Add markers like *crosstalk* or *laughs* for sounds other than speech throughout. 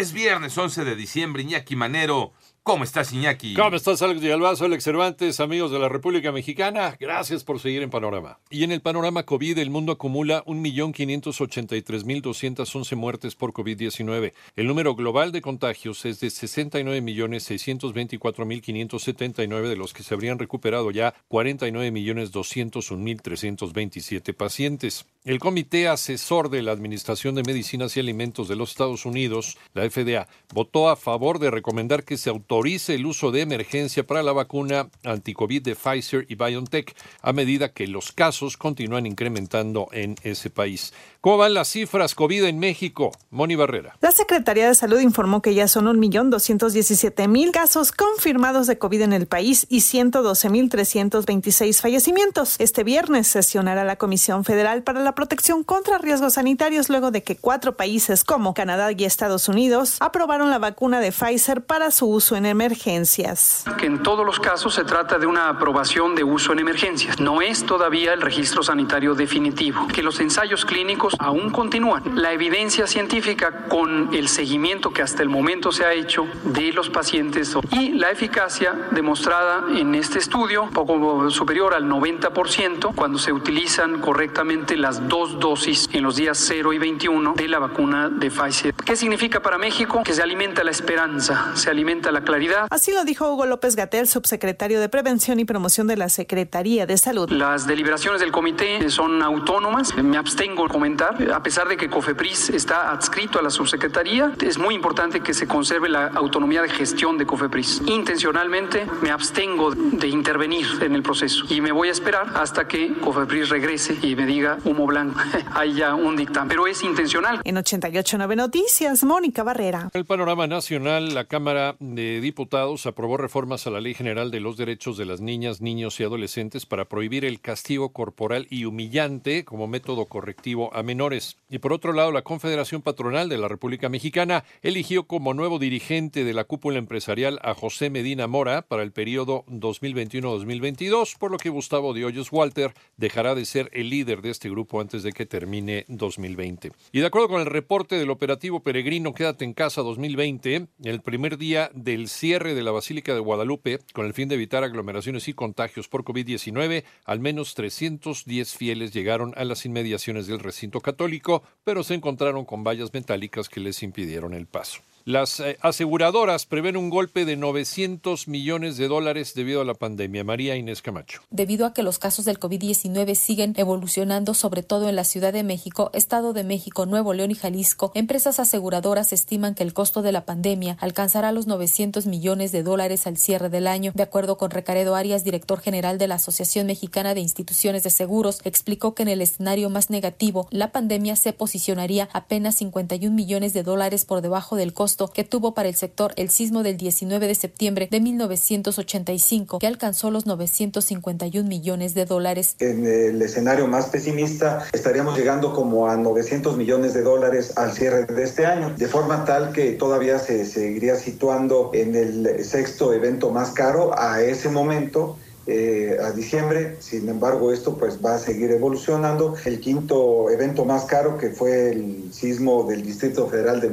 Es viernes 11 de diciembre, Iñaki Manero. ¿Cómo estás, Iñaki? ¿Cómo estás, Alex Villalbazo, Alex Cervantes, amigos de la República Mexicana? Gracias por seguir en Panorama. Y en el panorama COVID, el mundo acumula 1.583.211 muertes por COVID-19. El número global de contagios es de 69.624.579, de los que se habrían recuperado ya 49.201.327 pacientes. El Comité Asesor de la Administración de Medicinas y Alimentos de los Estados Unidos, la FDA, votó a favor de recomendar que se autorice el uso de emergencia para la vacuna anticovid de Pfizer y BioNTech a medida que los casos continúan incrementando en ese país. ¿Cómo van las cifras COVID en México? Moni Barrera. La Secretaría de Salud informó que ya son 1.217.000 casos confirmados de COVID en el país y 112.326 fallecimientos. Este viernes sesionará la Comisión Federal para la Protección contra Riesgos Sanitarios luego de que cuatro países como Canadá y Estados Unidos aprobaron la vacuna de Pfizer para su uso en emergencias. Que en todos los casos se trata de una aprobación de uso en emergencias. No es todavía el registro sanitario definitivo. Que los ensayos clínicos aún continúan. La evidencia científica con el seguimiento que hasta el momento se ha hecho de los pacientes y la eficacia demostrada en este estudio, poco superior al 90% cuando se utilizan correctamente las dos dosis en los días 0 y 21 de la vacuna de Pfizer. ¿Qué significa para México? Que se alimenta la esperanza, se alimenta la claridad. Así lo dijo Hugo López Gatel, subsecretario de Prevención y Promoción de la Secretaría de Salud. Las deliberaciones del comité son autónomas. Me abstengo de comentar a pesar de que COFEPRIS está adscrito a la subsecretaría, es muy importante que se conserve la autonomía de gestión de COFEPRIS. Intencionalmente me abstengo de intervenir en el proceso y me voy a esperar hasta que COFEPRIS regrese y me diga humo blanco, *laughs* hay ya un dictamen, pero es intencional. En 889 Noticias, Mónica Barrera. En el panorama nacional, la Cámara de Diputados aprobó reformas a la Ley General de los Derechos de las Niñas, Niños y Adolescentes para prohibir el castigo corporal y humillante como método correctivo a menores. Y por otro lado, la Confederación Patronal de la República Mexicana eligió como nuevo dirigente de la cúpula empresarial a José Medina Mora para el periodo 2021-2022, por lo que Gustavo de Hoyos Walter dejará de ser el líder de este grupo antes de que termine 2020. Y de acuerdo con el reporte del operativo peregrino Quédate en casa 2020, el primer día del cierre de la Basílica de Guadalupe, con el fin de evitar aglomeraciones y contagios por COVID-19, al menos 310 fieles llegaron a las inmediaciones del recinto católico, pero se encontraron con vallas metálicas que les impidieron el paso. Las eh, aseguradoras prevén un golpe de 900 millones de dólares debido a la pandemia. María Inés Camacho. Debido a que los casos del COVID-19 siguen evolucionando, sobre todo en la Ciudad de México, Estado de México, Nuevo León y Jalisco, empresas aseguradoras estiman que el costo de la pandemia alcanzará los 900 millones de dólares al cierre del año. De acuerdo con Recaredo Arias, director general de la Asociación Mexicana de Instituciones de Seguros, explicó que en el escenario más negativo, la pandemia se posicionaría apenas 51 millones de dólares por debajo del costo que tuvo para el sector el sismo del 19 de septiembre de 1985, que alcanzó los 951 millones de dólares. En el escenario más pesimista, estaríamos llegando como a 900 millones de dólares al cierre de este año, de forma tal que todavía se seguiría situando en el sexto evento más caro a ese momento eh, a diciembre. Sin embargo, esto pues va a seguir evolucionando. El quinto evento más caro, que fue el sismo del Distrito Federal de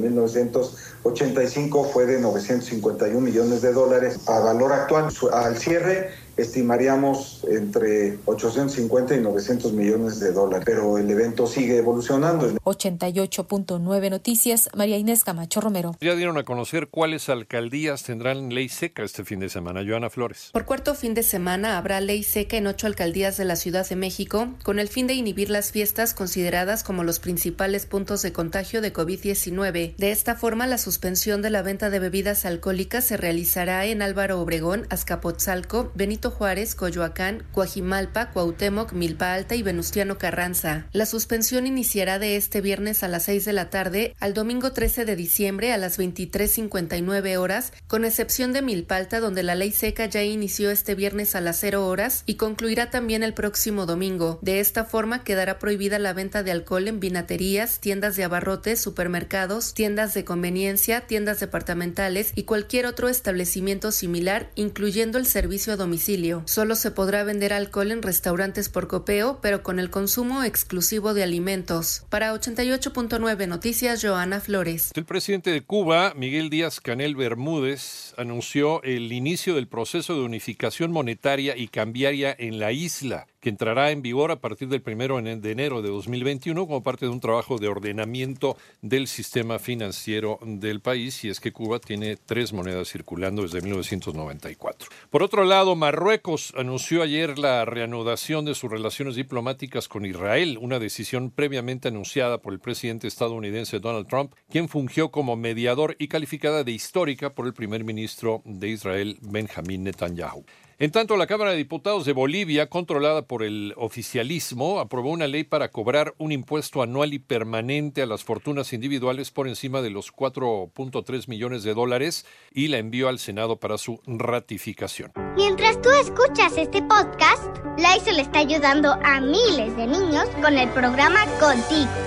1985, fue de 951 millones de dólares. A valor actual, al cierre, estimaríamos entre 850 y 900 millones de dólares, pero el evento sigue evolucionando. 88.9 Noticias, María Inés Camacho Romero. Ya dieron a conocer cuáles alcaldías tendrán ley seca este fin de semana. Joana Flores. Por cuarto fin de semana habrá ley seca en ocho alcaldías de la Ciudad de México, con el fin de inhibir las fiestas consideradas como los principales puntos de contagio de COVID-19. De esta forma, la suspensión de la venta de bebidas alcohólicas se realizará en Álvaro Obregón, Azcapotzalco, Benito Benito Juárez, Coyoacán, Coajimalpa, Cuauhtémoc, Milpa Alta y Venustiano Carranza. La suspensión iniciará de este viernes a las 6 de la tarde al domingo 13 de diciembre a las 23.59 horas, con excepción de Milpa Alta, donde la ley seca ya inició este viernes a las 0 horas y concluirá también el próximo domingo. De esta forma quedará prohibida la venta de alcohol en vinaterías, tiendas de abarrotes, supermercados, tiendas de conveniencia, tiendas departamentales y cualquier otro establecimiento similar, incluyendo el servicio a domicilio. Solo se podrá vender alcohol en restaurantes por copeo, pero con el consumo exclusivo de alimentos. Para 88.9 Noticias, Joana Flores. El presidente de Cuba, Miguel Díaz Canel Bermúdez, anunció el inicio del proceso de unificación monetaria y cambiaria en la isla entrará en vigor a partir del primero de enero de 2021 como parte de un trabajo de ordenamiento del sistema financiero del país, y es que Cuba tiene tres monedas circulando desde 1994. Por otro lado, Marruecos anunció ayer la reanudación de sus relaciones diplomáticas con Israel, una decisión previamente anunciada por el presidente estadounidense Donald Trump, quien fungió como mediador y calificada de histórica por el primer ministro de Israel, Benjamin Netanyahu. En tanto, la Cámara de Diputados de Bolivia, controlada por el oficialismo, aprobó una ley para cobrar un impuesto anual y permanente a las fortunas individuales por encima de los 4.3 millones de dólares y la envió al Senado para su ratificación. Mientras tú escuchas este podcast, le está ayudando a miles de niños con el programa Contigo